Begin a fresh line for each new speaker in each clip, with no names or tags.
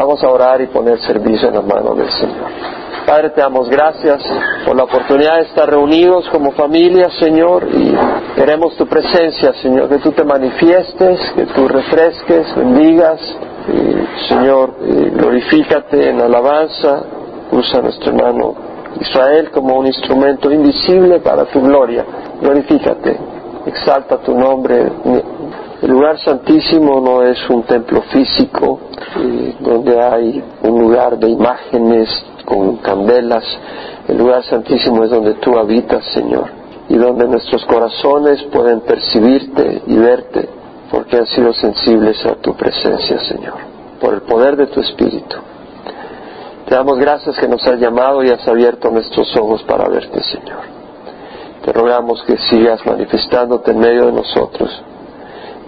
Vamos a orar y poner servicio en la mano del Señor. Padre, te damos gracias por la oportunidad de estar reunidos como familia, Señor, y queremos tu presencia, Señor, que tú te manifiestes, que tú refresques, bendigas, Señor, glorifícate en alabanza, usa nuestro hermano Israel como un instrumento invisible para tu gloria, glorifícate, exalta tu nombre, el lugar santísimo no es un templo físico eh, donde hay un lugar de imágenes con candelas. El lugar santísimo es donde tú habitas, Señor, y donde nuestros corazones pueden percibirte y verte porque han sido sensibles a tu presencia, Señor, por el poder de tu Espíritu. Te damos gracias que nos has llamado y has abierto nuestros ojos para verte, Señor. Te rogamos que sigas manifestándote en medio de nosotros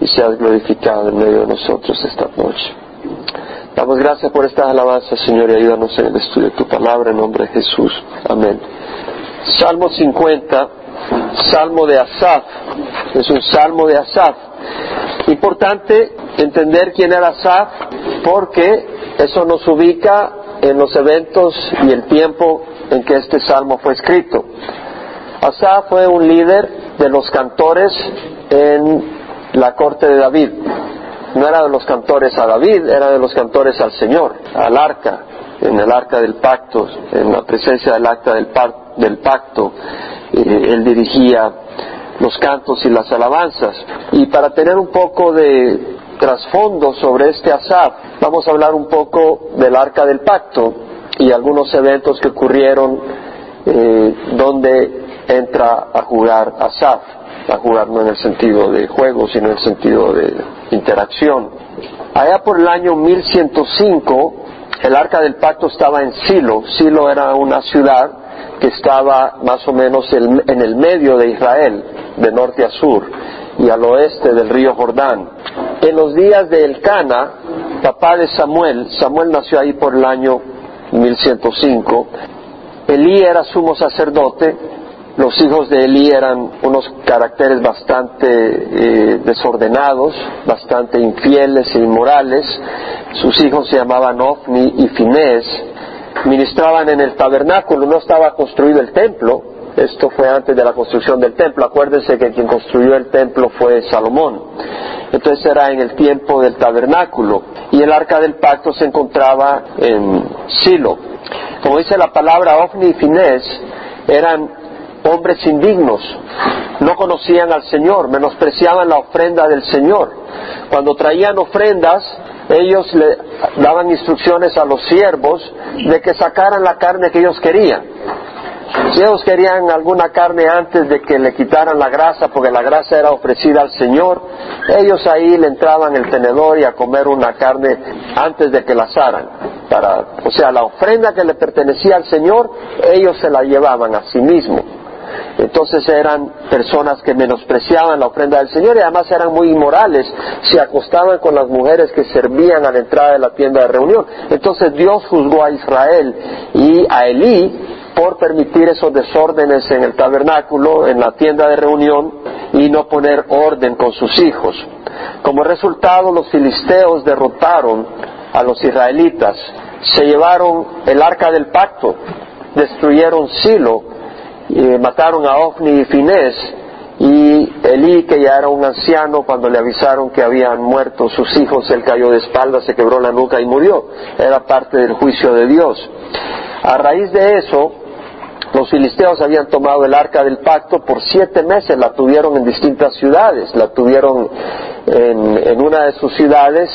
y seas glorificado en medio de nosotros esta noche. Damos gracias por esta alabanza, Señor, y ayúdanos en el estudio de tu palabra en nombre de Jesús. Amén. Salmo 50, Salmo de Asaf. Es un Salmo de Asaf. Importante entender quién era Asaf porque eso nos ubica en los eventos y el tiempo en que este salmo fue escrito. Asaf fue un líder de los cantores en la corte de David. No era de los cantores a David, era de los cantores al Señor, al arca, en el arca del pacto, en la presencia del acta del, del pacto. Eh, él dirigía los cantos y las alabanzas. Y para tener un poco de trasfondo sobre este Asaf, vamos a hablar un poco del arca del pacto y algunos eventos que ocurrieron eh, donde entra a jugar Asaf a jugar no en el sentido de juego, sino en el sentido de interacción. Allá por el año 1105, el arca del pacto estaba en Silo. Silo era una ciudad que estaba más o menos en el medio de Israel, de norte a sur, y al oeste del río Jordán. En los días de Elcana, papá de Samuel, Samuel nació ahí por el año 1105, Elí era sumo sacerdote, los hijos de Elí eran unos caracteres bastante eh, desordenados, bastante infieles e inmorales. Sus hijos se llamaban Ofni y Finés. Ministraban en el tabernáculo, no estaba construido el templo. Esto fue antes de la construcción del templo. Acuérdense que quien construyó el templo fue Salomón. Entonces era en el tiempo del tabernáculo. Y el arca del pacto se encontraba en Silo. Como dice la palabra, Ofni y Finés eran hombres indignos, no conocían al Señor, menospreciaban la ofrenda del Señor. Cuando traían ofrendas, ellos le daban instrucciones a los siervos de que sacaran la carne que ellos querían. Si ellos querían alguna carne antes de que le quitaran la grasa, porque la grasa era ofrecida al Señor, ellos ahí le entraban el tenedor y a comer una carne antes de que la asaran. O sea, la ofrenda que le pertenecía al Señor, ellos se la llevaban a sí mismos. Entonces eran personas que menospreciaban la ofrenda del Señor y además eran muy inmorales, se acostaban con las mujeres que servían a la entrada de la tienda de reunión. Entonces Dios juzgó a Israel y a Elí por permitir esos desórdenes en el tabernáculo, en la tienda de reunión y no poner orden con sus hijos. Como resultado, los filisteos derrotaron a los israelitas, se llevaron el arca del pacto, destruyeron Silo mataron a Ofni y Finés y Elí, que ya era un anciano, cuando le avisaron que habían muerto sus hijos, él cayó de espaldas, se quebró la nuca y murió. Era parte del juicio de Dios. A raíz de eso, los filisteos habían tomado el arca del pacto por siete meses, la tuvieron en distintas ciudades, la tuvieron en, una de sus ciudades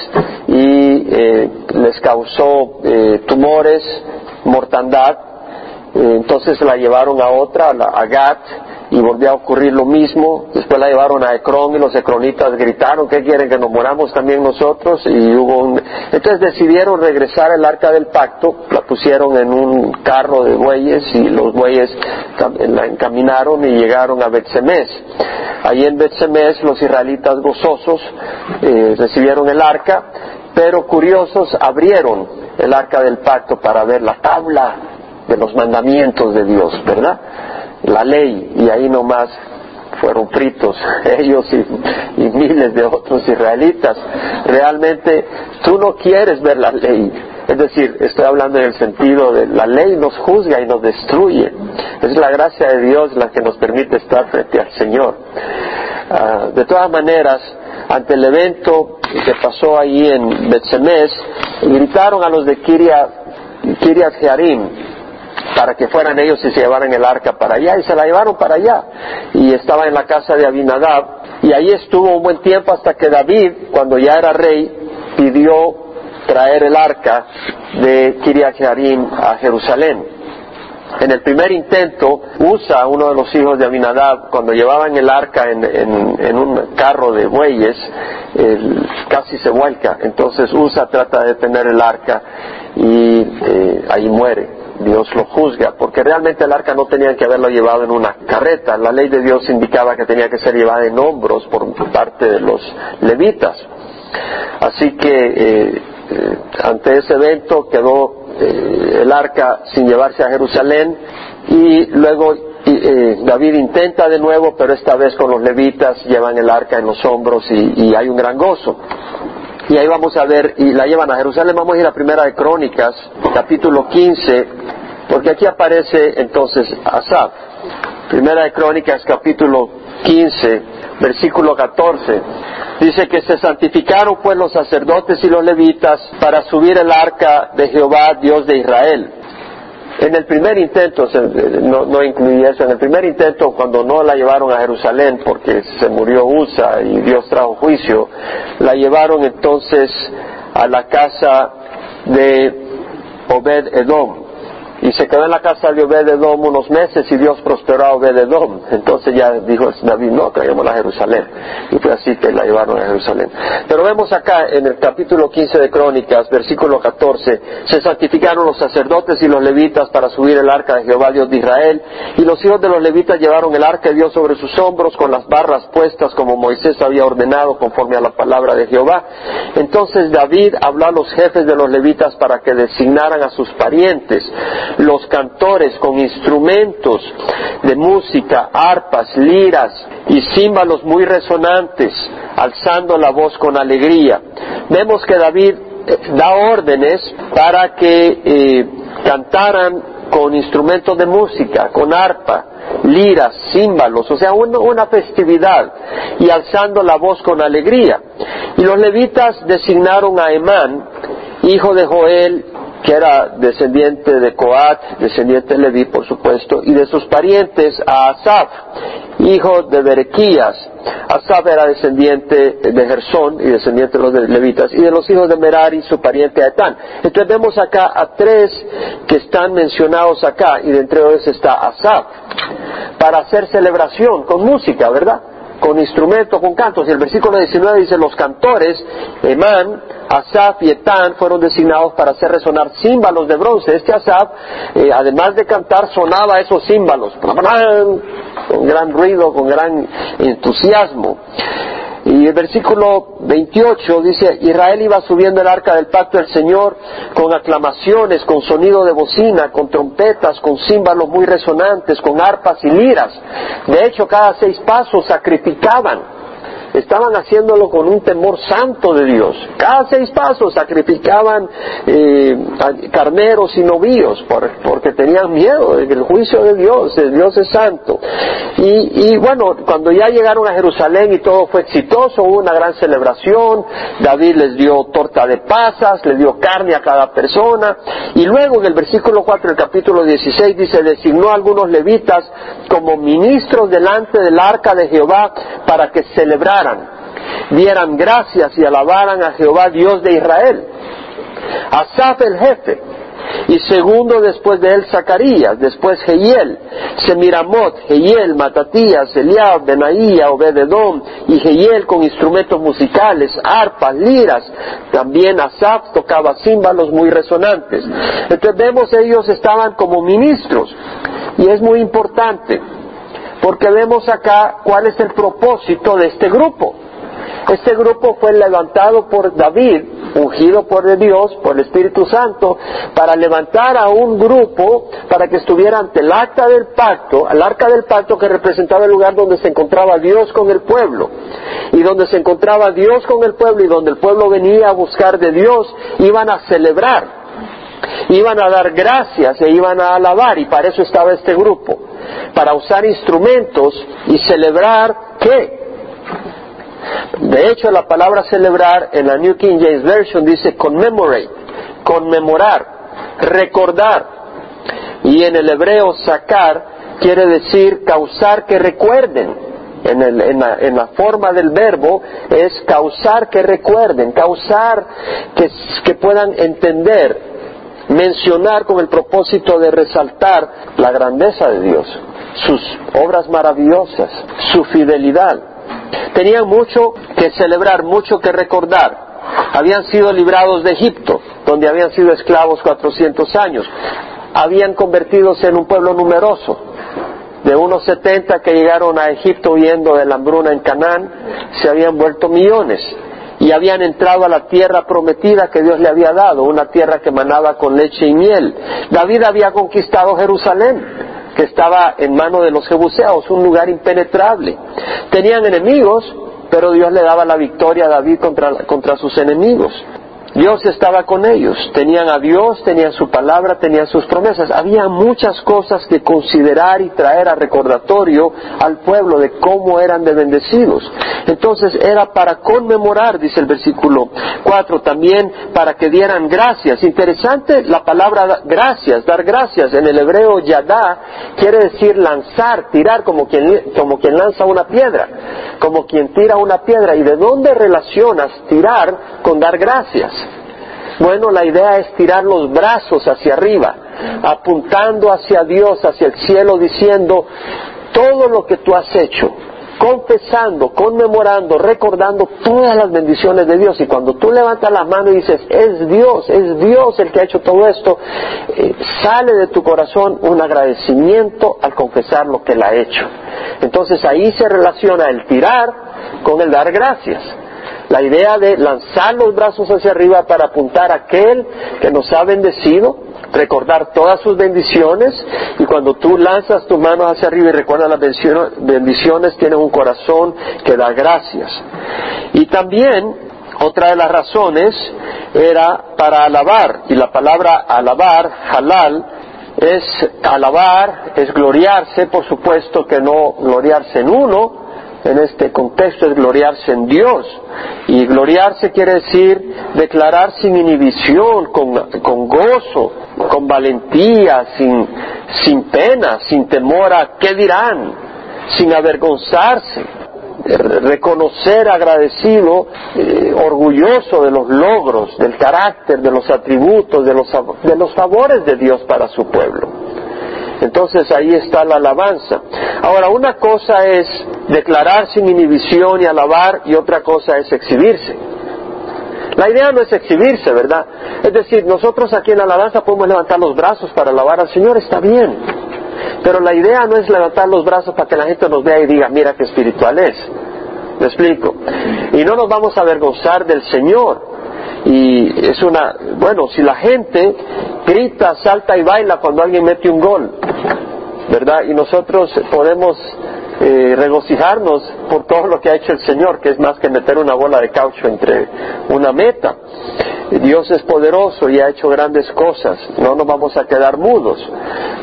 y eh, les causó eh, tumores, mortandad, eh, entonces la llevaron a otra, a Gat, y volvió a ocurrir lo mismo. Después la llevaron a Ecrón y los ecronitas gritaron, ¿qué quieren que nos moramos también nosotros? Y hubo un... Entonces decidieron regresar el arca del pacto, la pusieron en un carro de bueyes y los bueyes la encaminaron y llegaron a Betsemes. Allí en Betsemes los israelitas gozosos eh, recibieron el arca, pero curiosos abrieron el arca del pacto para ver la tabla de los mandamientos de Dios, ¿verdad? La ley, y ahí nomás fueron fritos ellos y, miles de otros israelitas. Realmente tú no quieres ver la ley, Es decir, estoy hablando en el sentido de la ley nos juzga y nos destruye. Es la gracia de Dios la que nos permite estar frente al Señor. Ah, de todas maneras, ante el evento que pasó ahí en Betsemes, gritaron a los de Kiria, Kiriat Jearim para que fueran ellos y se llevaran el arca para allá y se la llevaron para allá y estaba en la casa de Abinadab y ahí estuvo un buen tiempo hasta que David, cuando ya era rey, pidió traer el arca de Kiriat Jearim a Jerusalén. En el primer intento, Usa, uno de los hijos de Abinadab, cuando llevaban el arca en, un carro de bueyes, casi se vuelca. Entonces Usa trata de detener el arca y eh, ahí muere. Dios lo juzga, porque realmente el arca no tenía que haberlo llevado en una carreta. La ley de Dios indicaba que tenía que ser llevada en hombros por parte de los levitas. Así que eh, eh, ante ese evento quedó eh, el arca sin llevarse a Jerusalén y luego David intenta de nuevo, pero esta vez con los levitas llevan el arca en los hombros y, hay un gran gozo. Y ahí vamos a ver, y la llevan a Jerusalén, vamos a ir a Primera de Crónicas, capítulo 15, porque aquí aparece entonces Asaf. Primera de Crónicas, capítulo 15, versículo 14. Dice que se santificaron pues los sacerdotes y los levitas para subir el arca de Jehová, Dios de Israel. En el primer intento, no, no incluí eso, en el primer intento cuando no la llevaron a Jerusalén porque se murió Usa y Dios trajo juicio, la llevaron entonces a la casa de Obed Edom y se quedó en la casa de Obededom unos meses y Dios prosperó a Obededom. Entonces ya dijo David, no, traigamos a Jerusalén. Y fue así que la llevaron a Jerusalén. Pero vemos acá en el capítulo 15 de Crónicas, versículo 14, se santificaron los sacerdotes y los levitas para subir el arca de Jehová, Dios de Israel. Y los hijos de los levitas llevaron el arca de Dios sobre sus hombros con las barras puestas como Moisés había ordenado conforme a la palabra de Jehová. Entonces David habló a los jefes de los levitas para que designaran a sus parientes los cantores con instrumentos de música, arpas, liras y címbalos muy resonantes, alzando la voz con alegría. Vemos que David eh, da órdenes para que eh, cantaran con instrumentos de música, con arpa, liras, címbalos, o sea, una festividad, y alzando la voz con alegría. Y los levitas designaron a Emán, hijo de Joel, que era descendiente de Coat, descendiente de Leví, por supuesto, y de sus parientes a Asaf, hijo de Berequías. Asaf era descendiente de Gersón y descendiente de los levitas, y de los hijos de Merari, su pariente Etán. Entonces vemos acá a tres que están mencionados acá, y de entre ellos está Asaf, para hacer celebración con música, ¿verdad? Con instrumento, con cantos. Y el versículo 19 dice, los cantores, Emán, Asaf y Etán, fueron designados para hacer resonar címbalos de bronce. Este Asaf, eh, además de cantar, sonaba esos címbalos, con gran ruido, con gran entusiasmo. Y el versículo 28 dice, Israel iba subiendo el arca del pacto del Señor con aclamaciones, con sonido de bocina, con trompetas, con címbalos muy resonantes, con arpas y liras. De hecho, cada seis pasos sacrificaban estaban haciéndolo con un temor santo de Dios. Cada seis pasos sacrificaban eh, carneros y novíos porque tenían miedo del juicio de Dios, el Dios es santo. Y, y, bueno, cuando ya llegaron a Jerusalén y todo fue exitoso, hubo una gran celebración, David les dio torta de pasas, le dio carne a cada persona, y luego en el versículo 4 del capítulo 16 dice, designó a algunos levitas como ministros delante del arca de Jehová para que celebraran dieran gracias y alabaran a Jehová Dios de Israel. Asaf el jefe, y segundo después de él Zacarías, después Jehiel, Semiramot, Jehiel, Matatías, Eliab, Benaía, Obededom y Jehiel con instrumentos musicales, arpas, liras. También Asaf tocaba címbalos muy resonantes. Entonces vemos ellos estaban como ministros y es muy importante porque vemos acá cuál es el propósito de este grupo. Este grupo fue levantado por David, ungido por Dios, por el Espíritu Santo, para levantar a un grupo para que estuviera ante el acta del pacto, al arca del pacto que representaba el lugar donde se encontraba Dios con el pueblo. Y donde se encontraba Dios con el pueblo y donde el pueblo venía a buscar de Dios, iban a celebrar Iban a dar gracias e iban a alabar y para eso estaba este grupo, para usar instrumentos y celebrar qué? De hecho, la palabra celebrar en la New King James Version dice commemorate, conmemorar, recordar. Y en el hebreo sacar quiere decir causar que recuerden en, la, forma del verbo es causar que recuerden, causar que puedan entender, mencionar con el propósito de resaltar la grandeza de Dios, sus obras maravillosas, su fidelidad. Tenían mucho que celebrar, mucho que recordar. Habían sido librados de Egipto, donde habían sido esclavos 400 años. Habían convertidos en un pueblo numeroso de unos 70 que llegaron a Egipto huyendo de la hambruna en Canaán, se habían vuelto millones y habían entrado a la tierra prometida que Dios le había dado, una tierra que manaba con leche y miel. David había conquistado Jerusalén, que estaba en manos de los jebuseos, un lugar impenetrable. Tenían enemigos, pero Dios le daba la victoria a David contra, contra sus enemigos. Dios estaba con ellos, tenían a Dios, tenían su palabra, tenían sus promesas. Había muchas cosas que considerar y traer a recordatorio al pueblo de cómo eran de bendecidos. Entonces era para conmemorar, dice el versículo 4, también para que dieran gracias. Interesante la palabra gracias, dar gracias. En el hebreo yadá quiere decir lanzar, tirar como quien, como quien lanza una piedra, como quien tira una piedra. ¿Y de dónde relacionas tirar con dar gracias? Bueno, la idea es tirar los brazos hacia arriba, apuntando hacia Dios, hacia el cielo, diciendo, todo lo que tú has hecho, confesando, conmemorando, recordando todas las bendiciones de Dios. Y cuando tú levantas la mano y dices, es Dios, es Dios el que ha hecho todo esto, eh, sale de tu corazón un agradecimiento al confesar lo que Él ha hecho. Entonces ahí se relaciona el tirar con el dar gracias la idea de lanzar los brazos hacia arriba para apuntar a aquel que nos ha bendecido, recordar todas sus bendiciones y cuando tú lanzas tus manos hacia arriba y recuerdas las bendiciones, tienes un corazón que da gracias. Y también otra de las razones era para alabar y la palabra alabar, halal, es alabar, es gloriarse, por supuesto que no gloriarse en uno, en este contexto es gloriarse en Dios. Y gloriarse quiere decir declarar sin inhibición, con, gozo, con valentía, sin, sin pena, sin temor a qué dirán, sin avergonzarse, reconocer agradecido, eh, orgulloso de los logros, del carácter, de los atributos, de los, de los favores de Dios para su pueblo. Entonces ahí está la alabanza. Ahora, una cosa es declarar sin inhibición y alabar y otra cosa es exhibirse. La idea no es exhibirse, ¿verdad? Es decir, nosotros aquí en la alabanza podemos levantar los brazos para alabar al Señor, está bien. Pero la idea no es levantar los brazos para que la gente nos vea y diga, mira qué espiritual es. ¿Me explico? Y no nos vamos a avergonzar del Señor. Y es una, bueno, si la gente grita, salta y baila cuando alguien mete un gol, ¿verdad? Y nosotros podemos eh, regocijarnos por todo lo que ha hecho el Señor, que es más que meter una bola de caucho entre una meta. Dios es poderoso y ha hecho grandes cosas, no nos vamos a quedar mudos.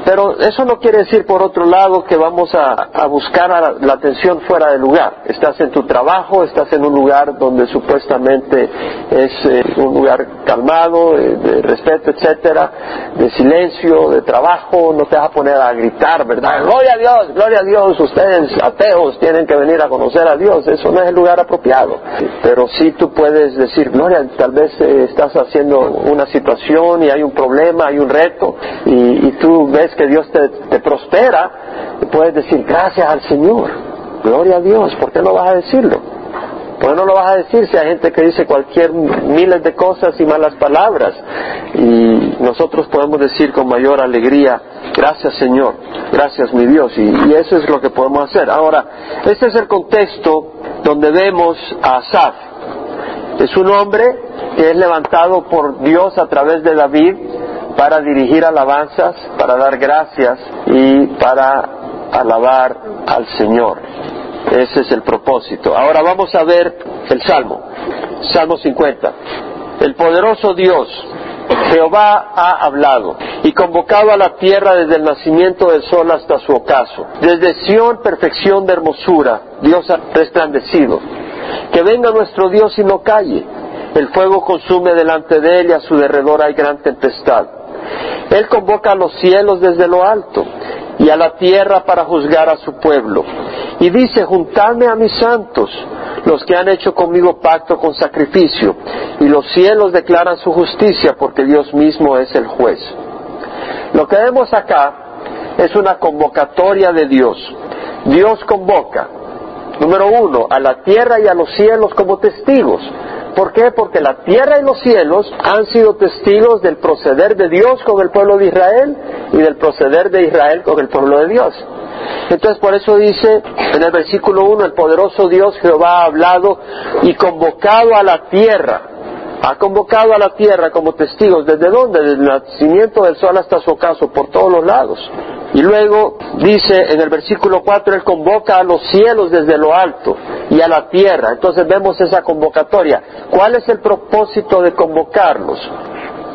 Pero eso no quiere decir, por otro lado, que vamos a, buscar la atención fuera de lugar. Estás en tu trabajo, estás en un lugar donde supuestamente es eh, un lugar calmado, eh, de respeto, etcétera, de silencio, de trabajo, no te vas a poner a gritar, ¿verdad? Gloria a Dios, gloria a Dios, ustedes ateos tienen que venir a conocer a Dios, eso no es el lugar apropiado. Pero sí tú puedes decir, gloria, tal vez eh, estás haciendo una situación y hay un problema, hay un reto, y, tú ves que Dios te, te prospera, puedes decir gracias al Señor, gloria a Dios, ¿por qué no vas a decirlo? ¿Por qué no lo vas a decir si hay gente que dice cualquier miles de cosas y malas palabras? Y nosotros podemos decir con mayor alegría, gracias Señor, gracias mi Dios, y, eso es lo que podemos hacer. Ahora, este es el contexto donde vemos a Asaf. Es un hombre que es levantado por Dios a través de David para dirigir alabanzas, para dar gracias y para alabar al Señor. Ese es el propósito. Ahora vamos a ver el Salmo, Salmo 50. El poderoso Dios Jehová ha hablado y convocado a la tierra desde el nacimiento del sol hasta su ocaso. Desde Sión, perfección de hermosura, Dios ha resplandecido. Que venga nuestro Dios y no calle. El fuego consume delante de él y a su derredor hay gran tempestad. Él convoca a los cielos desde lo alto y a la tierra para juzgar a su pueblo. Y dice, juntadme a mis santos, los que han hecho conmigo pacto con sacrificio, y los cielos declaran su justicia porque Dios mismo es el juez. Lo que vemos acá es una convocatoria de Dios. Dios convoca, número uno, a la tierra y a los cielos como testigos. ¿Por qué? Porque la tierra y los cielos han sido testigos del proceder de Dios con el pueblo de Israel y del proceder de Israel con el pueblo de Dios. Entonces por eso dice en el versículo 1, el poderoso Dios Jehová ha hablado y convocado a la tierra, ha convocado a la tierra como testigos, ¿desde dónde? Desde el nacimiento del sol hasta su ocaso, por todos los lados. Y luego dice en el versículo 4, Él convoca a los cielos desde lo alto y a la tierra. Entonces vemos esa convocatoria. ¿Cuál es el propósito de convocarlos?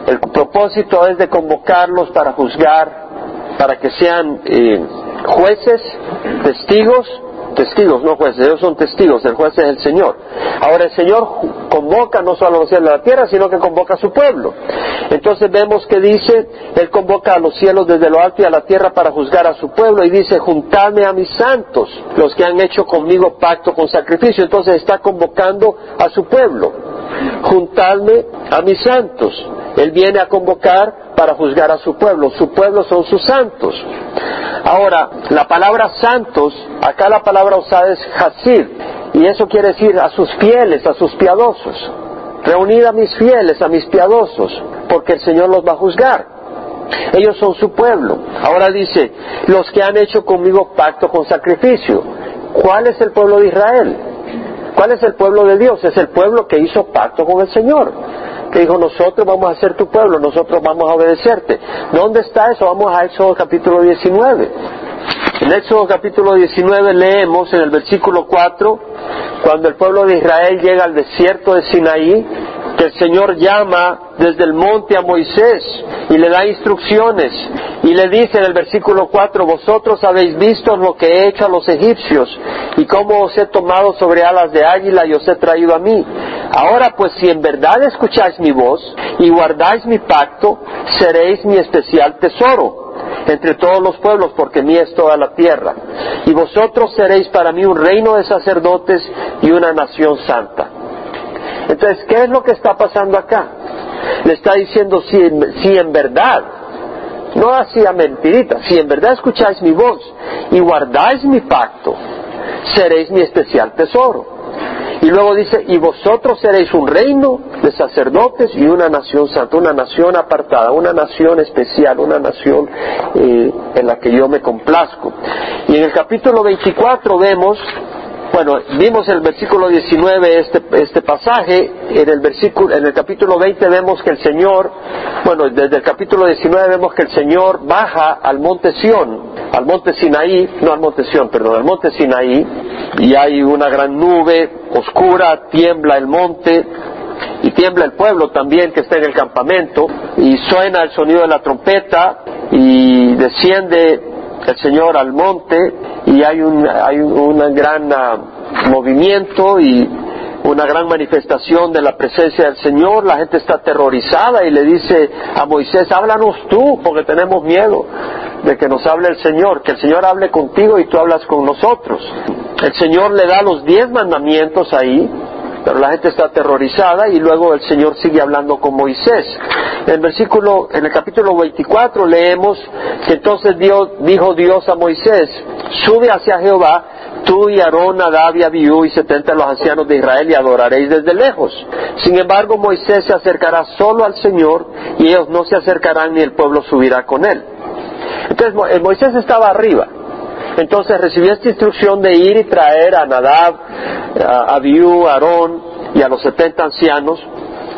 El propósito es de convocarlos para juzgar, para que sean eh, jueces, testigos testigos, no jueces, ellos son testigos, el juez es el Señor. Ahora el Señor convoca no solo a los cielos de la tierra, sino que convoca a su pueblo. Entonces vemos que dice, Él convoca a los cielos desde lo alto y a la tierra para juzgar a su pueblo y dice, juntadme a mis santos, los que han hecho conmigo pacto con sacrificio. Entonces está convocando a su pueblo. Juntadme a mis santos. Él viene a convocar para juzgar a su pueblo. Su pueblo son sus santos. Ahora, la palabra santos, acá la palabra usada es hasid, y eso quiere decir a sus fieles, a sus piadosos. Reunid a mis fieles, a mis piadosos, porque el Señor los va a juzgar. Ellos son su pueblo. Ahora dice, los que han hecho conmigo pacto con sacrificio. ¿Cuál es el pueblo de Israel? ¿Cuál es el pueblo de Dios? Es el pueblo que hizo pacto con el Señor que dijo, nosotros vamos a ser tu pueblo, nosotros vamos a obedecerte. ¿Dónde está eso? Vamos a Éxodo capítulo 19. En Éxodo capítulo 19 leemos en el versículo 4, cuando el pueblo de Israel llega al desierto de Sinaí, que el Señor llama desde el monte a Moisés y le da instrucciones y le dice en el versículo 4, vosotros habéis visto lo que he hecho a los egipcios y cómo os he tomado sobre alas de águila y os he traído a mí. Ahora pues si en verdad escucháis mi voz y guardáis mi pacto, seréis mi especial tesoro entre todos los pueblos, porque mí es toda la tierra. Y vosotros seréis para mí un reino de sacerdotes y una nación santa. Entonces, ¿qué es lo que está pasando acá? Le está diciendo, si, si en verdad, no hacía mentirita, si en verdad escucháis mi voz y guardáis mi pacto, seréis mi especial tesoro. Y luego dice, y vosotros seréis un reino de sacerdotes y una nación santa, una nación apartada, una nación especial, una nación eh, en la que yo me complazco. Y en el capítulo 24 vemos bueno, vimos el versículo 19 este, este pasaje, en el versículo, en el capítulo 20 vemos que el Señor, bueno, desde el capítulo 19 vemos que el Señor baja al monte Sión, al monte Sinaí, no al monte Sión, perdón, al monte Sinaí, y hay una gran nube oscura, tiembla el monte, y tiembla el pueblo también que está en el campamento, y suena el sonido de la trompeta, y desciende el Señor al monte y hay un, hay un gran ah, movimiento y una gran manifestación de la presencia del Señor, la gente está aterrorizada y le dice a Moisés, háblanos tú, porque tenemos miedo de que nos hable el Señor, que el Señor hable contigo y tú hablas con nosotros. El Señor le da los diez mandamientos ahí, pero la gente está aterrorizada y luego el Señor sigue hablando con Moisés. En el versículo, en el capítulo 24 leemos que entonces Dios, dijo Dios a Moisés, sube hacia Jehová, tú y Aarón, Nadab y Abiú y setenta los ancianos de Israel y adoraréis desde lejos. Sin embargo, Moisés se acercará solo al Señor y ellos no se acercarán ni el pueblo subirá con él. Entonces Moisés estaba arriba, entonces recibió esta instrucción de ir y traer a Nadab, a Abiú, a Aarón y a los setenta ancianos.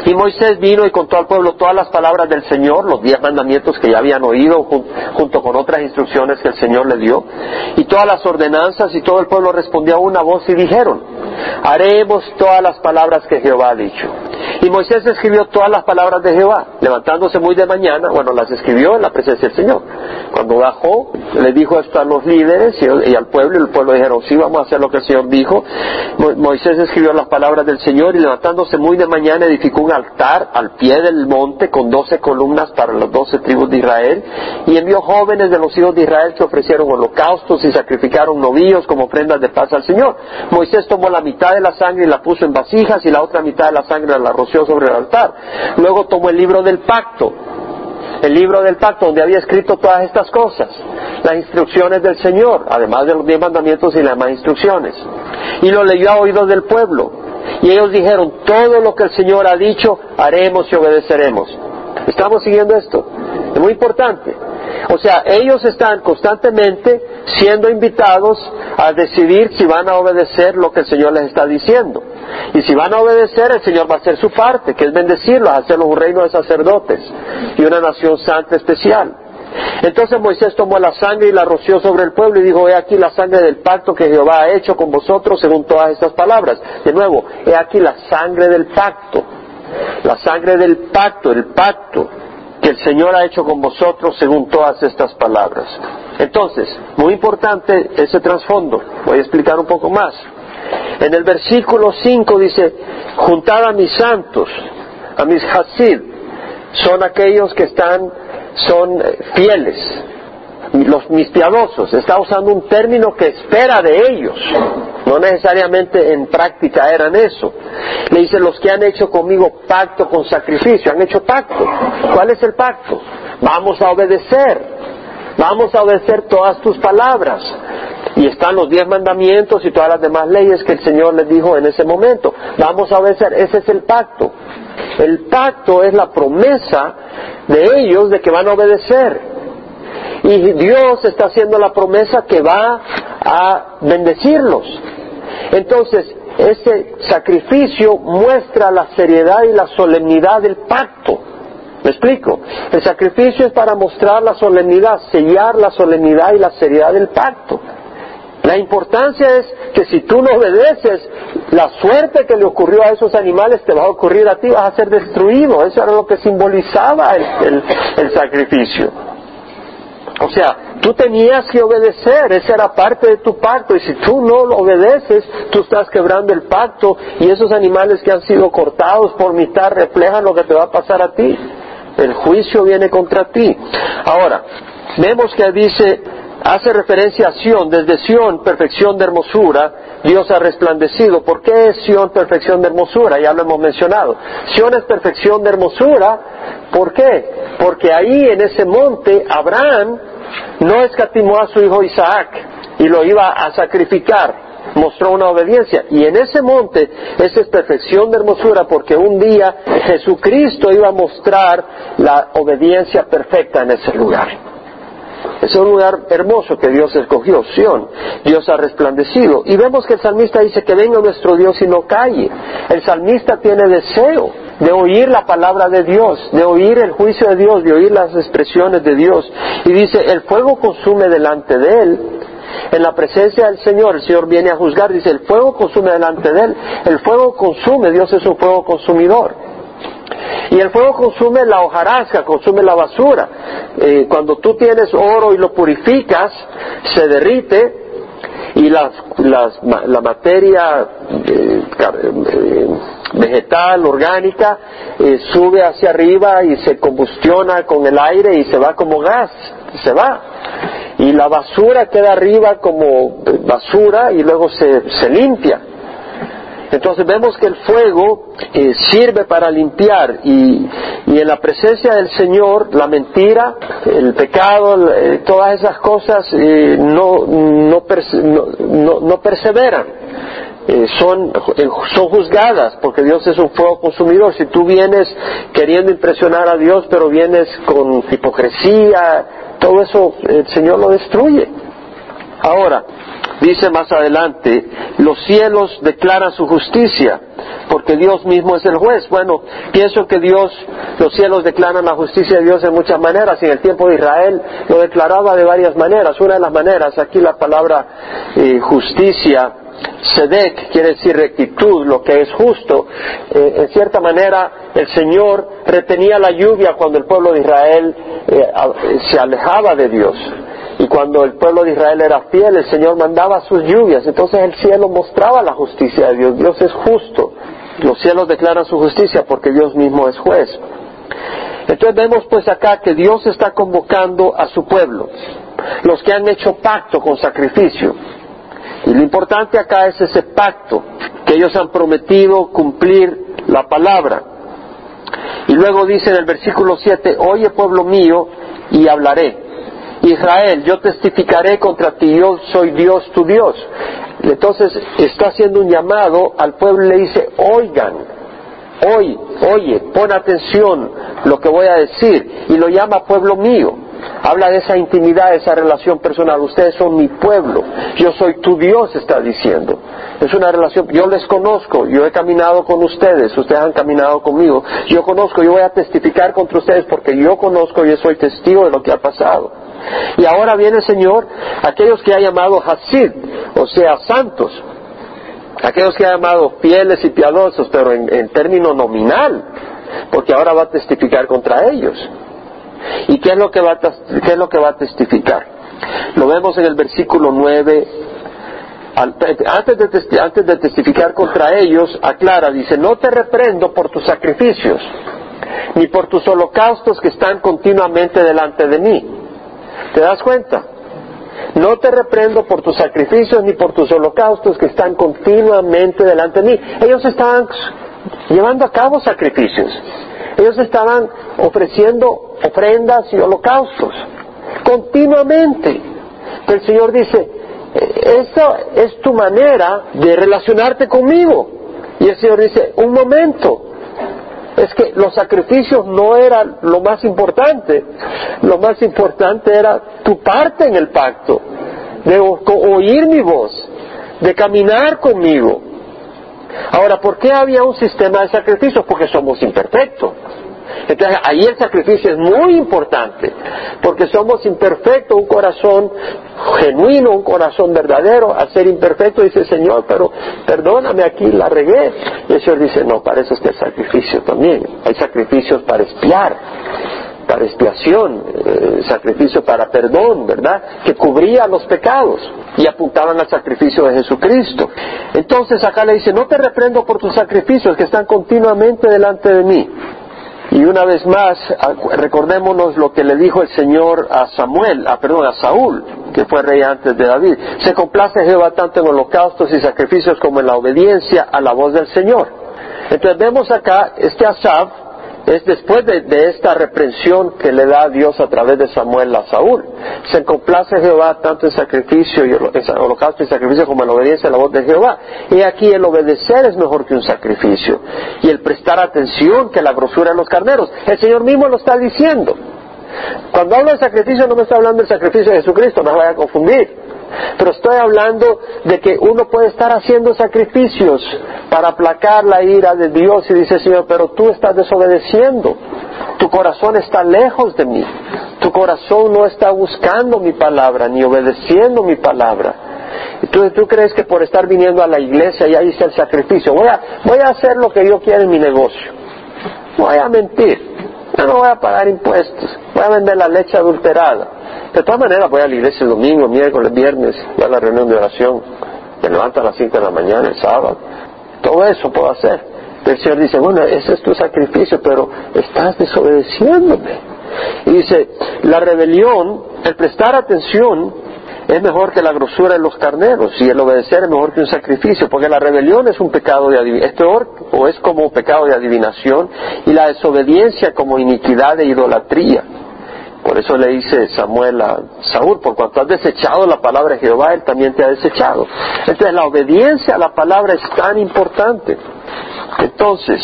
Y Moisés vino y contó al pueblo todas las palabras del Señor, los diez mandamientos que ya habían oído, junto con otras instrucciones que el Señor le dio, y todas las ordenanzas, y todo el pueblo respondió a una voz y dijeron, haremos todas las palabras que Jehová ha dicho. Y Moisés escribió todas las palabras de Jehová, levantándose muy de mañana, bueno, las escribió en la presencia del Señor. Cuando bajó, le dijo esto a los líderes y, al pueblo, y el pueblo dijeron, sí, vamos a hacer lo que el Señor dijo. Moisés escribió las palabras del Señor y levantándose muy de mañana edificó un altar al pie del monte con doce columnas para las doce tribus de Israel y envió jóvenes de los hijos de Israel que ofrecieron holocaustos y sacrificaron novillos como ofrendas de paz al Señor. Moisés tomó la mitad de la sangre y la puso en vasijas y la otra mitad de la sangre la roció sobre el altar. Luego tomó el libro del pacto el libro del pacto donde había escrito todas estas cosas, las instrucciones del Señor, además de los diez mandamientos y las demás instrucciones. Y lo leyó a oídos del pueblo. Y ellos dijeron, todo lo que el Señor ha dicho, haremos y obedeceremos. ¿Estamos siguiendo esto? Es muy importante. O sea, ellos están constantemente siendo invitados a decidir si van a obedecer lo que el Señor les está diciendo. Y si van a obedecer, el Señor va a hacer su parte, que es bendecirlos, hacerlos un reino de sacerdotes y una nación santa especial. Entonces Moisés tomó la sangre y la roció sobre el pueblo y dijo, he aquí la sangre del pacto que Jehová ha hecho con vosotros según todas estas palabras. De nuevo, he aquí la sangre del pacto. La sangre del pacto, el pacto que el Señor ha hecho con vosotros según todas estas palabras. Entonces, muy importante ese trasfondo. Voy a explicar un poco más. En el versículo 5 dice, juntad a mis santos, a mis hasid, son aquellos que están, son eh, fieles, los mis piadosos, está usando un término que espera de ellos, no necesariamente en práctica eran eso. Le dice los que han hecho conmigo pacto con sacrificio, han hecho pacto. ¿Cuál es el pacto? Vamos a obedecer, vamos a obedecer todas tus palabras. Y están los diez mandamientos y todas las demás leyes que el Señor les dijo en ese momento. Vamos a obedecer, ese es el pacto. El pacto es la promesa de ellos de que van a obedecer. Y Dios está haciendo la promesa que va a bendecirlos. Entonces, ese sacrificio muestra la seriedad y la solemnidad del pacto. ¿Me explico? El sacrificio es para mostrar la solemnidad, sellar la solemnidad y la seriedad del pacto. La importancia es que si tú no obedeces, la suerte que le ocurrió a esos animales te va a ocurrir a ti, vas a ser destruido. Eso era lo que simbolizaba el, sacrificio. O sea, tú tenías que obedecer, esa era parte de tu pacto, y si tú no lo obedeces, tú estás quebrando el pacto, y esos animales que han sido cortados por mitad reflejan lo que te va a pasar a ti. El juicio viene contra ti. Ahora, vemos que dice, hace referencia a Sión, desde Sión, perfección de hermosura, Dios ha resplandecido. ¿Por qué es Sión perfección de hermosura? Ya lo hemos mencionado. Sión es perfección de hermosura. ¿Por qué? Porque ahí en ese monte Abraham no escatimó a su hijo Isaac y lo iba a sacrificar. Mostró una obediencia. Y en ese monte, esa es perfección de hermosura porque un día Jesucristo iba a mostrar la obediencia perfecta en ese lugar. Es un lugar hermoso que Dios escogió, Sión. Dios ha resplandecido. Y vemos que el salmista dice que venga nuestro Dios y no calle. El salmista tiene deseo de oír la palabra de Dios, de oír el juicio de Dios, de oír las expresiones de Dios. Y dice, el fuego consume delante de él. En la presencia del Señor, el Señor viene a juzgar, dice, el fuego consume delante de él. El fuego consume, Dios es un fuego consumidor. Y el fuego consume la hojarasca, consume la basura. Eh, cuando tú tienes oro y lo purificas, se derrite y las, la materia eh, eh, vegetal, orgánica, sube hacia arriba y se combustiona con el aire y se va como gas, se va. Y la basura queda arriba como basura y luego se limpia. Entonces vemos que el fuego eh, sirve para limpiar y, en la presencia del Señor la mentira, el pecado, eh, todas esas cosas eh, no, no, no, perseveran. son, son juzgadas porque Dios es un fuego consumidor. Si tú vienes queriendo impresionar a Dios pero vienes con hipocresía, todo eso el Señor lo destruye. Ahora, Dice más adelante, los cielos declaran su justicia, porque Dios mismo es el juez. Bueno, pienso que Dios, los cielos declaran la justicia de Dios en muchas maneras. En el tiempo de Israel lo declaraba de varias maneras. Una de las maneras, aquí la palabra eh, justicia Sedec quiere decir rectitud, lo que es justo. Eh, en cierta manera, el Señor retenía la lluvia cuando el pueblo de Israel eh, se alejaba de Dios. Y cuando el pueblo de Israel era fiel, el Señor mandaba sus lluvias. Entonces el cielo mostraba la justicia de Dios. Dios es justo. Los cielos declaran su justicia porque Dios mismo es juez. Entonces vemos pues acá que Dios está convocando a su pueblo, los que han hecho pacto con sacrificio. Y lo importante acá es ese pacto, que ellos han prometido cumplir la palabra. Y luego dice en el versículo 7, oye pueblo mío y hablaré. Israel, yo testificaré contra ti, yo soy Dios tu Dios. Entonces está haciendo un llamado al pueblo y le dice, oigan, oye, oye, pon atención lo que voy a decir. Y lo llama pueblo mío. Habla de esa intimidad, de esa relación personal. Ustedes son mi pueblo. Yo soy tu Dios, está diciendo. Es una relación, yo les conozco, yo he caminado con ustedes, ustedes han caminado conmigo. Yo conozco, yo voy a testificar contra ustedes porque yo conozco y soy testigo de lo que ha pasado. Y ahora viene Señor, aquellos que ha llamado Hasid, o sea, santos, aquellos que ha llamado fieles y piadosos, pero en, término nominal, porque ahora va a testificar contra ellos. ¿Y qué es lo que va a, es lo que va a testificar? Lo vemos en el versículo 9. Antes de, antes de testificar contra ellos, aclara, dice, no te reprendo por tus sacrificios, ni por tus holocaustos que están continuamente delante de mí. ¿Te das cuenta? No te reprendo por tus sacrificios ni por tus holocaustos que están continuamente delante de mí. Ellos estaban llevando a cabo sacrificios. Ellos estaban ofreciendo ofrendas y holocaustos continuamente. el Señor dice, esa es tu manera de relacionarte conmigo. Y el Señor dice, un momento, es que los sacrificios no eran lo más importante, lo más importante era tu parte en el pacto, de oír mi voz, de caminar conmigo. Ahora, ¿por qué había un sistema de sacrificios? Porque somos imperfectos. Entonces ahí el sacrificio es muy importante, porque somos imperfectos, un corazón genuino, un corazón verdadero, al ser imperfecto dice Señor, pero perdóname aquí, la regué. Y el Señor dice, no, para eso es que el sacrificio también. Hay sacrificios para espiar, para expiación, eh, sacrificio para perdón, ¿verdad? Que cubría los pecados y apuntaban al sacrificio de Jesucristo. Entonces acá le dice, no te reprendo por tus sacrificios que están continuamente delante de mí. Y una vez más, recordémonos lo que le dijo el Señor a Samuel, a, perdón, a Saúl, que fue rey antes de David. Se complace Jehová tanto en holocaustos y sacrificios como en la obediencia a la voz del Señor. Entonces vemos acá este Asaf, es después de, esta reprensión que le da Dios a través de Samuel a Saúl. Se complace Jehová tanto en sacrificio y en holocausto y sacrificio como en obediencia a la voz de Jehová. Y aquí el obedecer es mejor que un sacrificio. Y el prestar atención que la grosura de los carneros. El Señor mismo lo está diciendo. Cuando hablo de sacrificio no me está hablando del sacrificio de Jesucristo, no vaya a confundir. Pero estoy hablando de que uno puede estar haciendo sacrificios para aplacar la ira de Dios y dice, Señor, pero tú estás desobedeciendo. Tu corazón está lejos de mí. Tu corazón no está buscando mi palabra ni obedeciendo mi palabra. Entonces tú crees que por estar viniendo a la iglesia ya hice el sacrificio. Voy a, voy a hacer lo que yo quiero en mi negocio. Voy a mentir. Yo no voy a pagar impuestos. Voy a vender la leche adulterada de todas maneras voy a la iglesia el domingo, miércoles, viernes, voy a la reunión de oración, me levanto a las 5 de la mañana, el sábado. Todo eso puedo hacer. el Señor dice, bueno, ese es tu sacrificio, pero estás desobedeciéndome. Y dice, la rebelión, el prestar atención, es mejor que la grosura de los carneros y el obedecer es mejor que un sacrificio, porque la rebelión es un pecado de adivinación, peor o es como un pecado de adivinación y la desobediencia como iniquidad de idolatría. Por eso le dice Samuel a Saúl, por cuanto has desechado la palabra de Jehová, él también te ha desechado. Entonces la obediencia a la palabra es tan importante. Entonces,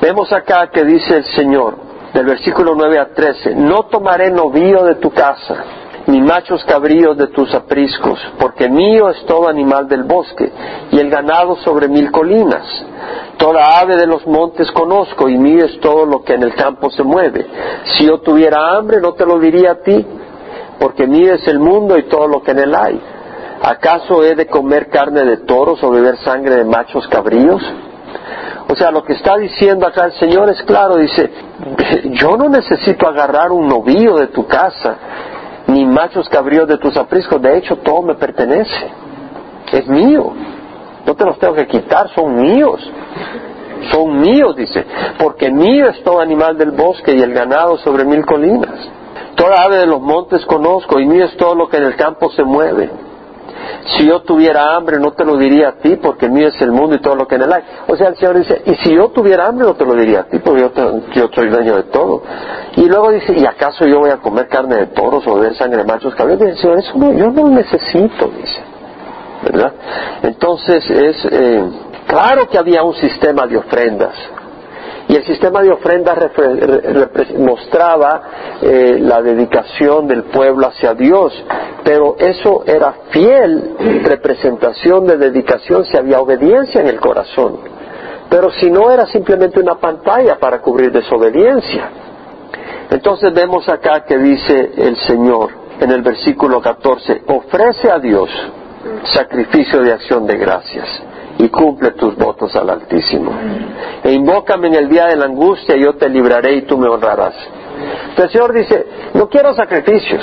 vemos acá que dice el Señor, del versículo 9 a 13, no tomaré novío de tu casa ni machos cabríos de tus apriscos, porque mío es todo animal del bosque, y el ganado sobre mil colinas. Toda ave de los montes conozco, y mío es todo lo que en el campo se mueve. Si yo tuviera hambre, no te lo diría a ti, porque mío es el mundo y todo lo que en él hay. ¿Acaso he de comer carne de toros o beber sangre de machos cabríos? O sea, lo que está diciendo acá el Señor es claro, dice, yo no necesito agarrar un novillo de tu casa, ni machos cabríos de tus apriscos, de hecho todo me pertenece, es mío, no te los tengo que quitar, son míos, son míos, dice, porque mío es todo animal del bosque y el ganado sobre mil colinas. Toda ave de los montes conozco y mío es todo lo que en el campo se mueve. Si yo tuviera hambre no te lo diría a ti porque mío es el mundo y todo lo que en él hay. O sea, el Señor dice, y si yo tuviera hambre no te lo diría a ti porque yo, soy dueño de todo. Y luego dice, ¿y acaso yo voy a comer carne de toros o beber sangre de machos cabríos? Dice, Señor, eso no, yo no necesito, dice. ¿Verdad? Entonces es, eh, claro que había un sistema de ofrendas. Y el sistema de ofrendas mostraba eh, la dedicación del pueblo hacia Dios, pero eso era fiel representación de dedicación si había obediencia en el corazón. Pero si no era simplemente una pantalla para cubrir desobediencia. Entonces vemos acá que dice el Señor en el versículo 14, ofrece a Dios sacrificio de acción de gracias y cumple tus votos al Altísimo. E invócame en el día de la angustia y yo te libraré y tú me honrarás. el Señor dice, no quiero sacrificios.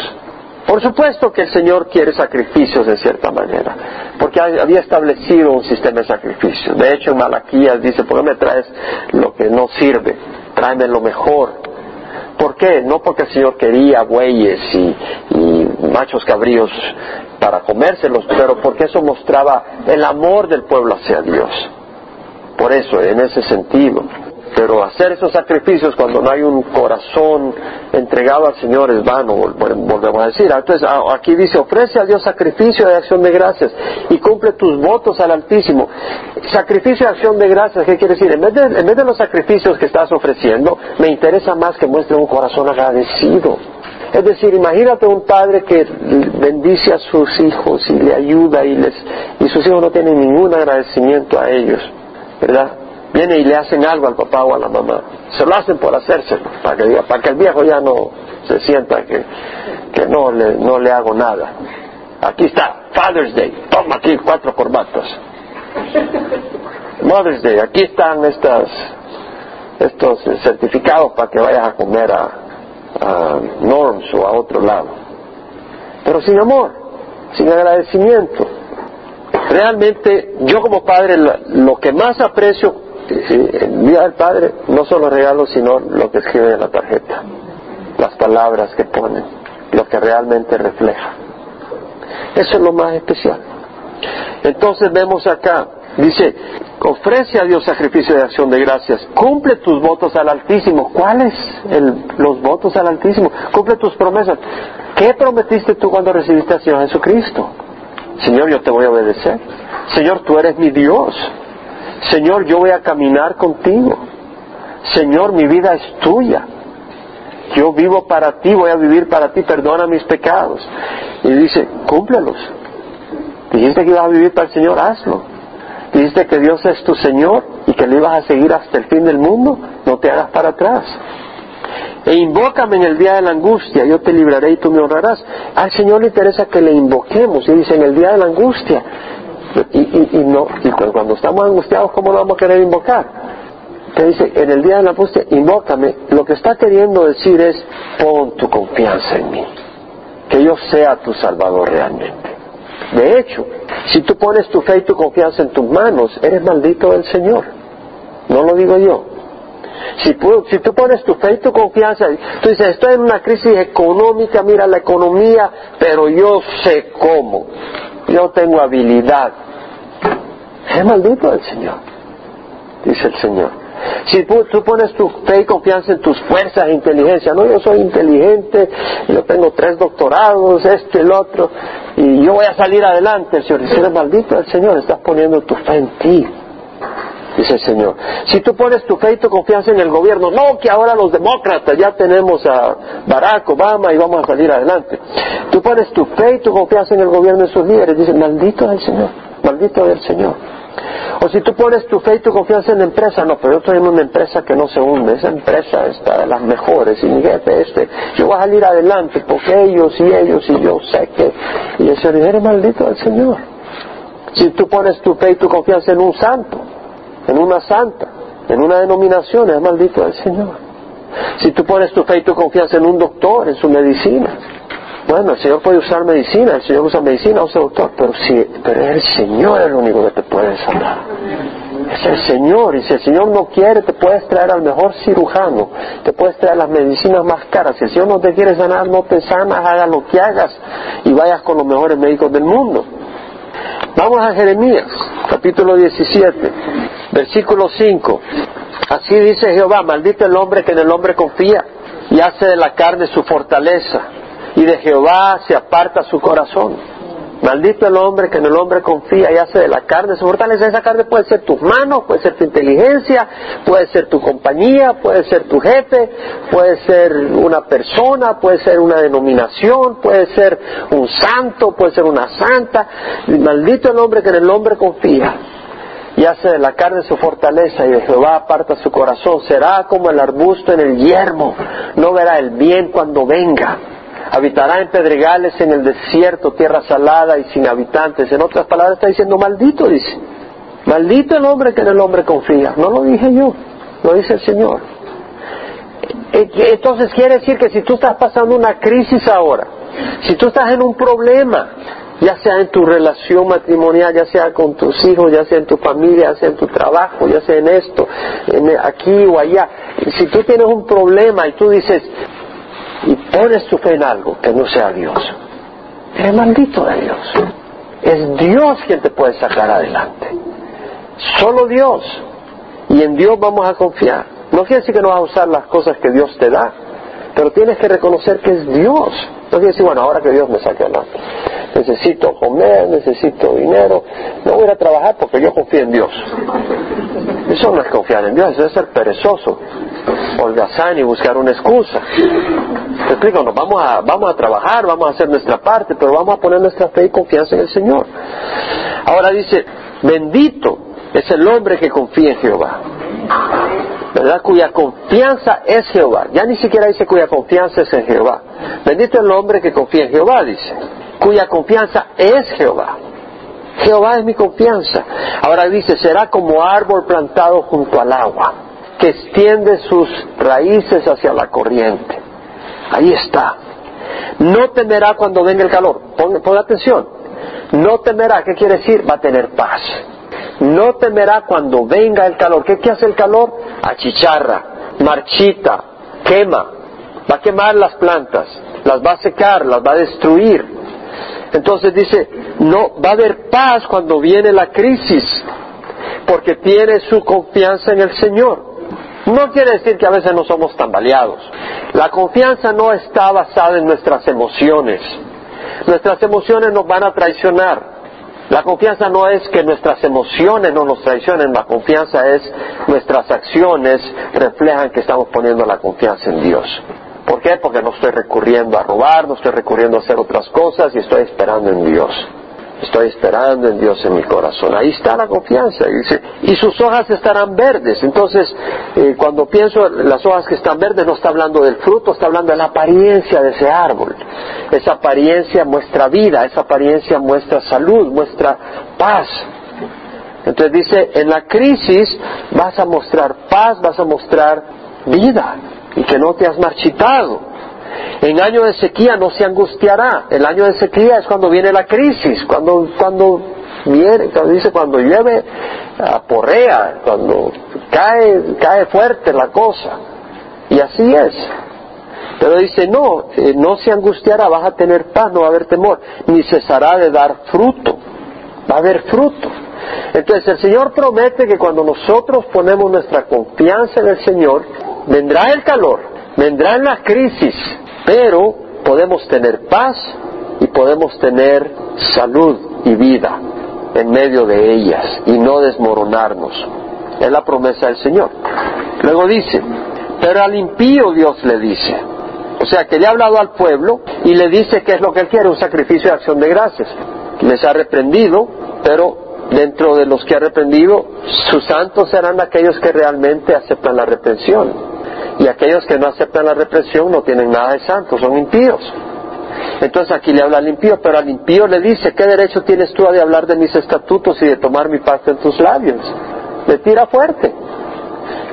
Por supuesto que el Señor quiere sacrificios de cierta manera, porque había establecido un sistema de sacrificios. De hecho, en Malaquías dice, ¿por qué me traes lo que no sirve? Tráeme lo mejor. ¿Por qué? No porque el Señor quería bueyes y machos cabríos para comérselos, pero porque eso mostraba el amor del pueblo hacia Dios. Por eso, en ese sentido. Pero hacer esos sacrificios cuando no hay un corazón entregado al Señor es vano, volvemos a decir. Entonces, aquí dice, ofrece a Dios sacrificio de acción de gracias y cumple tus votos al Altísimo. Sacrificio de acción de gracias, ¿qué quiere decir? En vez de, en vez de los sacrificios que estás ofreciendo, me interesa más que muestre un corazón agradecido. Es decir, imagínate un padre que bendice a sus hijos y le ayuda y, les, y sus hijos no tienen ningún agradecimiento a ellos, ¿verdad? Viene y le hacen algo al papá o a la mamá. Se lo hacen por hacérselo, para que, el viejo ya no se sienta que, que no, le, no le hago nada. Aquí está, Father's Day, toma aquí cuatro corbatas. Mother's Day, aquí están estas, estos certificados para que vayas a comer a, a Norms o a otro lado. Pero sin amor, sin agradecimiento. Realmente yo como padre lo que más aprecio en día del padre no son los regalos sino lo que escribe en la tarjeta, las palabras que ponen, lo que realmente refleja. Eso es lo más especial. Entonces vemos acá, dice, ofrece a Dios sacrificio de acción de gracias, cumple tus votos al Altísimo. ¿Cuáles los votos al Altísimo? Cumple tus promesas. ¿Qué prometiste tú cuando recibiste al Señor Jesucristo? Señor, yo te voy a obedecer. Señor, tú eres mi Dios. Señor, yo voy a caminar contigo. Señor, mi vida es tuya. Yo vivo para ti, voy a vivir para ti, perdona mis pecados. Y dice, cúmplelos. Dijiste que ibas a vivir para el Señor, hazlo. Dijiste que Dios es tu Señor y que le ibas a seguir hasta el fin del mundo, no te hagas para atrás. E invócame en el día de la angustia, yo te libraré y tú me honrarás. Al Señor le interesa que le invoquemos, y dice en el día de la angustia. Y, no, y cuando estamos angustiados, ¿cómo lo vamos a querer invocar? Te dice, en el día de la angustia, invócame. Lo que está queriendo decir es, pon tu confianza en mí, que yo sea tu Salvador realmente. De hecho, si tú pones tu fe y tu confianza en tus manos, eres maldito del Señor. No lo digo yo. Si, tú pones tu fe y tu confianza, tú dices, estoy en una crisis económica, mira la economía, pero yo sé cómo. Yo tengo habilidad. Es maldito del Señor, dice el Señor. Si tú, pones tu fe y confianza en tus fuerzas e inteligencia, no, yo soy inteligente, yo tengo tres doctorados, este, el otro, y yo voy a salir adelante, el Señor dice, maldito del Señor, estás poniendo tu fe en ti, dice el Señor. Si tú pones tu fe y tu confianza en el gobierno, no que ahora los demócratas ya tenemos a Barack Obama y vamos a salir adelante. Tú pones tu fe y tu confianza en el gobierno y sus líderes, dice, maldito del Señor, maldito del Señor. O si tú pones tu fe y tu confianza en la empresa, no, pero yo estoy en una empresa que no se hunde, esa empresa está de las mejores, y mi jefe este, yo voy a salir adelante porque ellos y ellos y yo sé que, Y el Señor eres maldito del Señor. Si tú pones tu fe y tu confianza en un santo, en una santa, en una denominación, es maldito del Señor. Si tú pones tu fe y tu confianza en un doctor, en su medicina, bueno, el Señor puede usar medicina, el Señor usa medicina, usa doctor, pero si, pero el Señor es el único que te puede sanar. Es el Señor, y si el Señor no quiere, te puedes traer al mejor cirujano, te puedes traer las medicinas más caras. Si el Señor no te quiere sanar, no te sanas, hagas lo que hagas y vayas con los mejores médicos del mundo. Vamos a Jeremías, capítulo 17, versículo 5. Así dice Jehová, maldito el hombre que en el hombre confía y hace de la carne su fortaleza y de Jehová se aparta su corazón. Maldito el hombre que en el hombre confía y hace de la carne su fortaleza. Esa carne puede ser tus manos, puede ser tu inteligencia, puede ser tu compañía, puede ser tu jefe, puede ser una persona, puede ser una denominación, puede ser un santo, puede ser una santa. Maldito el hombre que en el hombre confía y hace de la carne su fortaleza y de Jehová aparta su corazón. Será como el arbusto en el yermo, no verá el bien cuando venga habitará en pedregales en el desierto, tierra salada y sin habitantes. En otras palabras está diciendo maldito, dice. Maldito el hombre que en el hombre confía. No lo dije yo, lo dice el Señor. Eh, entonces quiere decir que si tú estás pasando una crisis ahora, si tú estás en un problema, ya sea en tu relación matrimonial, ya sea con tus hijos, ya sea en tu familia, ya sea en tu trabajo, ya sea en esto, aquí o allá, si tú tienes un problema y tú dices, y pones tu fe en algo que no sea Dios, eres maldito de Dios. Es Dios quien te puede sacar adelante. Solo Dios. Y en Dios vamos a confiar. No quiere decir que no vas a usar las cosas que Dios te da, pero tienes que reconocer que es Dios. No quiere decir, bueno, ahora que Dios me saque adelante. Necesito comer, necesito dinero. No voy a trabajar porque yo confío en Dios. Eso no es confiar en Dios, eso es ser perezoso, holgazán y buscar una excusa. Explico, nos vamos a, vamos a trabajar, vamos a hacer nuestra parte, pero vamos a poner nuestra fe y confianza en el Señor. Ahora dice, bendito es el hombre que confía en Jehová. ¿Verdad? Cuya confianza es Jehová. Ya ni siquiera dice cuya confianza es en Jehová. Bendito el hombre que confía en Jehová, dice. Cuya confianza es Jehová. Jehová es mi confianza. Ahora dice, será como árbol plantado junto al agua, que extiende sus raíces hacia la corriente. Ahí está. No temerá cuando venga el calor. Pon, atención. No temerá, ¿qué quiere decir? Va a tener paz. No temerá cuando venga el calor. ¿Qué, qué hace el calor? Achicharra, marchita, quema. Va a quemar las plantas, las va a secar, las va a destruir. Entonces dice, no, va a haber paz cuando viene la crisis, porque tiene su confianza en el Señor. No quiere decir que a veces no somos tambaleados. La confianza no está basada en nuestras emociones. Nuestras emociones nos van a traicionar. La confianza no es que nuestras emociones no nos traicionen, la confianza es nuestras acciones reflejan que estamos poniendo la confianza en Dios. ¿Por qué? Porque no estoy recurriendo a robar, no estoy recurriendo a hacer otras cosas y estoy esperando en Dios. Estoy esperando en Dios en mi corazón. Ahí está la confianza. Y, sus hojas estarán verdes. Entonces, eh, cuando pienso las hojas que están verdes, no está hablando del fruto, está hablando de la apariencia de ese árbol. Esa apariencia muestra vida, esa apariencia muestra salud, muestra paz. Entonces dice, en la crisis vas a mostrar paz, vas a mostrar vida y que no te has marchitado. En año de sequía no se angustiará. El año de sequía es cuando viene la crisis, cuando, cuando viene, cuando dice cuando llueve, aporrea, cuando cae, cae fuerte la cosa. Y así es. Pero dice, no, eh, no se angustiará, vas a tener paz, no va a haber temor, ni cesará de dar fruto. Va a haber fruto. Entonces el Señor promete que cuando nosotros ponemos nuestra confianza en el Señor, vendrá el calor, vendrán las crisis, pero podemos tener paz y podemos tener salud y vida en medio de ellas y no desmoronarnos. Es la promesa del Señor. Luego dice, pero al impío Dios le dice, o sea que le ha hablado al pueblo y le dice que es lo que él quiere, un sacrificio de acción de gracias. Les ha reprendido, pero dentro de los que ha reprendido, sus santos serán aquellos que realmente aceptan la reprensión. Y aquellos que no aceptan la represión no tienen nada de santos, son impíos. Entonces aquí le habla al impío, pero al impío le dice, ¿qué derecho tienes tú de hablar de mis estatutos y de tomar mi parte en tus labios? Le tira fuerte.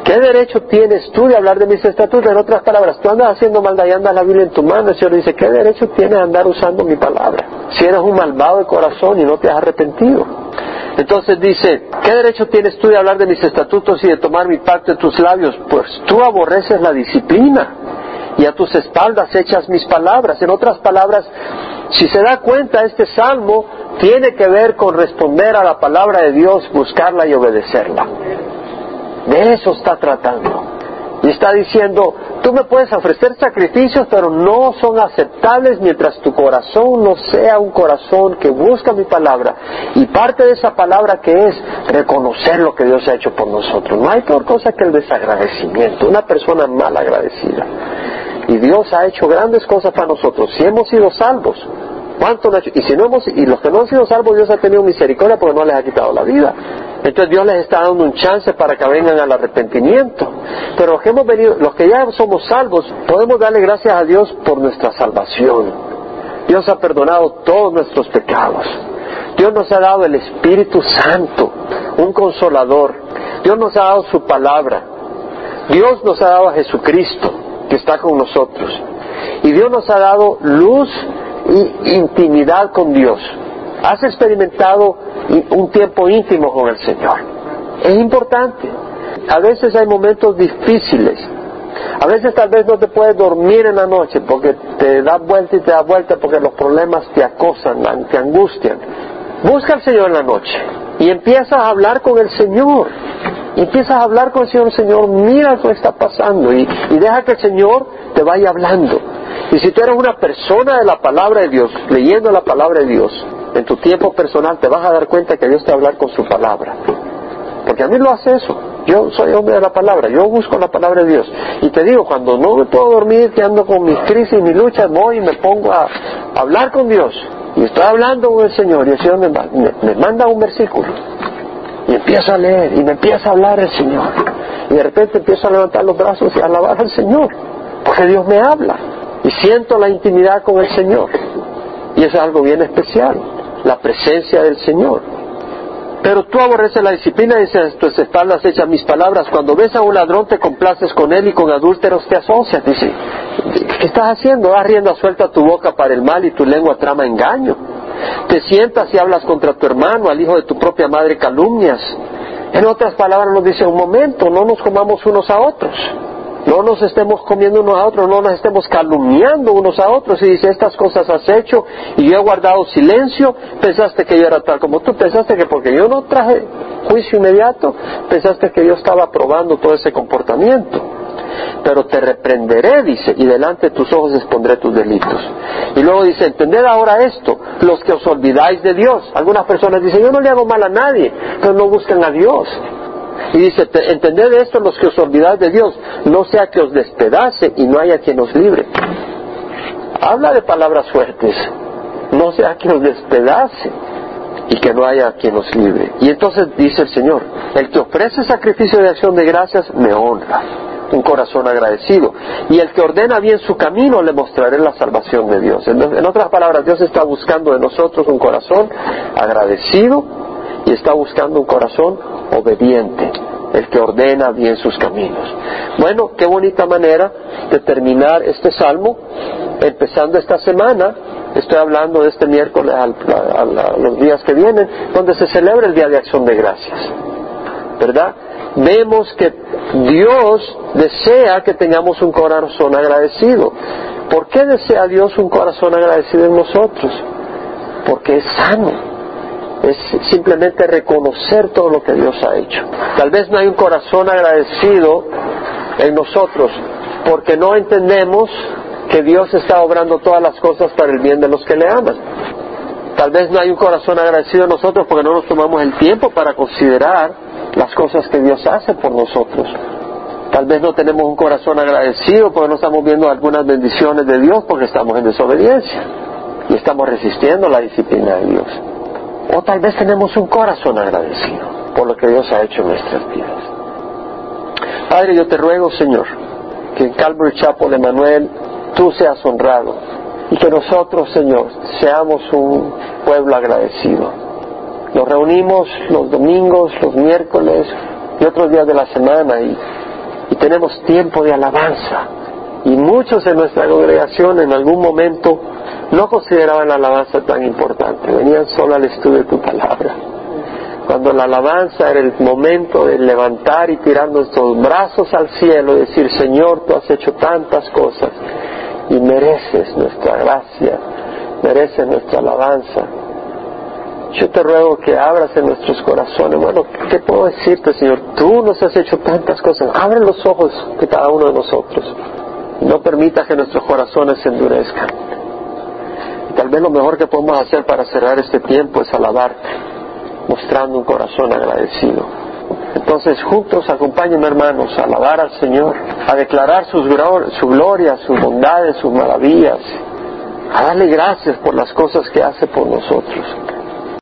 ¿Qué derecho tienes tú de hablar de mis estatutos? En otras palabras, tú andas haciendo maldad y andas la Biblia en tu mano. El Señor dice, ¿qué derecho tienes de andar usando mi palabra? Si eres un malvado de corazón y no te has arrepentido. Entonces dice, ¿qué derecho tienes tú de hablar de mis estatutos y de tomar mi parte en tus labios? Pues tú aborreces la disciplina y a tus espaldas echas mis palabras. En otras palabras, si se da cuenta, este salmo tiene que ver con responder a la palabra de Dios, buscarla y obedecerla. De eso está tratando. Y está diciendo, tú me puedes ofrecer sacrificios, pero no son aceptables mientras tu corazón no sea un corazón que busca mi palabra. Y parte de esa palabra que es reconocer lo que Dios ha hecho por nosotros. No hay peor cosa que el desagradecimiento, una persona mal agradecida. Y Dios ha hecho grandes cosas para nosotros. Si hemos sido salvos, Y y los que no han sido salvos, Dios ha tenido misericordia porque no les ha quitado la vida. Entonces Dios les está dando un chance para que vengan al arrepentimiento. Pero los que hemos venido, los que ya somos salvos, podemos darle gracias a Dios por nuestra salvación. Dios ha perdonado todos nuestros pecados. Dios nos ha dado el Espíritu Santo, un consolador. Dios nos ha dado su palabra. Dios nos ha dado a Jesucristo, que está con nosotros. Y Dios nos ha dado luz y intimidad con Dios. Has experimentado un tiempo íntimo con el Señor. Es importante. A veces hay momentos difíciles. A veces tal vez no te puedes dormir en la noche porque te das vuelta y te das vuelta porque los problemas te acosan, te angustian. Busca al Señor en la noche y empiezas a hablar con el Señor. Y empiezas a hablar con el Señor, Señor, mira lo que está pasando y deja que el Señor te vaya hablando. Y si tú eres una persona de la palabra de Dios, leyendo la palabra de Dios, en tu tiempo personal te vas a dar cuenta que Dios te va a hablar con su palabra. Porque a mí lo hace eso. Yo soy hombre de la palabra, yo busco la palabra de Dios. Y te digo, cuando no me puedo dormir, que ando con mis crisis y mis luchas, voy y me pongo a, hablar con Dios. Y estoy hablando con el Señor y el Señor me, me manda un versículo. Y empiezo a leer y me empieza a hablar el Señor. Y de repente empiezo a levantar los brazos y a alabar al Señor. Porque Dios me habla. Y siento la intimidad con el Señor. Y es algo bien especial la presencia del Señor. Pero tú aborreces la disciplina y dices, tus espaldas echan mis palabras. Cuando ves a un ladrón te complaces con él y con adúlteros te asocias. Dice, ¿qué estás haciendo? Das rienda suelta tu boca para el mal y tu lengua trama engaño. Te sientas y hablas contra tu hermano, al hijo de tu propia madre calumnias. En otras palabras nos dice, un momento, no nos comamos unos a otros. No nos estemos comiendo unos a otros, no nos estemos calumniando unos a otros. Y dice, estas cosas has hecho y yo he guardado silencio. Pensaste que yo era tal como tú. Pensaste que porque yo no traje juicio inmediato, pensaste que yo estaba aprobando todo ese comportamiento. Pero te reprenderé, dice, y delante de tus ojos expondré tus delitos. Y luego dice, entended ahora esto, los que os olvidáis de Dios. Algunas personas dicen, yo no le hago mal a nadie, pero no buscan a Dios. Y dice, entended esto los que os olvidáis de Dios, no sea que os despedace y no haya quien os libre. Habla de palabras fuertes, no sea que os despedace y que no haya quien os libre. Y entonces dice el Señor, el que ofrece sacrificio de acción de gracias me honra, un corazón agradecido. Y el que ordena bien su camino le mostraré la salvación de Dios. En, otras palabras, Dios está buscando de nosotros un corazón agradecido y está buscando un corazón obediente, el que ordena bien sus caminos. Bueno, qué bonita manera de terminar este salmo, empezando esta semana, estoy hablando de este miércoles a, los días que vienen, donde se celebra el Día de Acción de Gracias. ¿Verdad? Vemos que Dios desea que tengamos un corazón agradecido. ¿Por qué desea Dios un corazón agradecido en nosotros? Porque es sano es simplemente reconocer todo lo que Dios ha hecho. Tal vez no hay un corazón agradecido en nosotros porque no entendemos que Dios está obrando todas las cosas para el bien de los que le aman. Tal vez no hay un corazón agradecido en nosotros porque no nos tomamos el tiempo para considerar las cosas que Dios hace por nosotros. Tal vez no tenemos un corazón agradecido porque no estamos viendo algunas bendiciones de Dios porque estamos en desobediencia y estamos resistiendo la disciplina de Dios. O tal vez tenemos un corazón agradecido por lo que Dios ha hecho en nuestras vidas. Padre, yo te ruego, Señor, que en Calvary Chapel de Manuel tú seas honrado y que nosotros, Señor, seamos un pueblo agradecido. Nos reunimos los domingos, los miércoles y otros días de la semana y, y tenemos tiempo de alabanza. Y muchos en nuestra congregación en algún momento no consideraban la alabanza tan importante, venían solo al estudio de tu palabra. Cuando la alabanza era el momento de levantar y tirar nuestros brazos al cielo y decir, Señor, tú has hecho tantas cosas y mereces nuestra gracia, mereces nuestra alabanza. Yo te ruego que abras en nuestros corazones. Bueno, ¿qué puedo decirte, Señor? Tú nos has hecho tantas cosas. Abre los ojos de cada uno de nosotros. No permita que nuestros corazones se endurezcan. Tal vez lo mejor que podemos hacer para cerrar este tiempo es alabarte, mostrando un corazón agradecido. Entonces, juntos, acompáñenme, hermanos, a alabar al Señor, a declarar sus, su gloria, sus bondades, sus maravillas, a darle gracias por las cosas que hace por nosotros.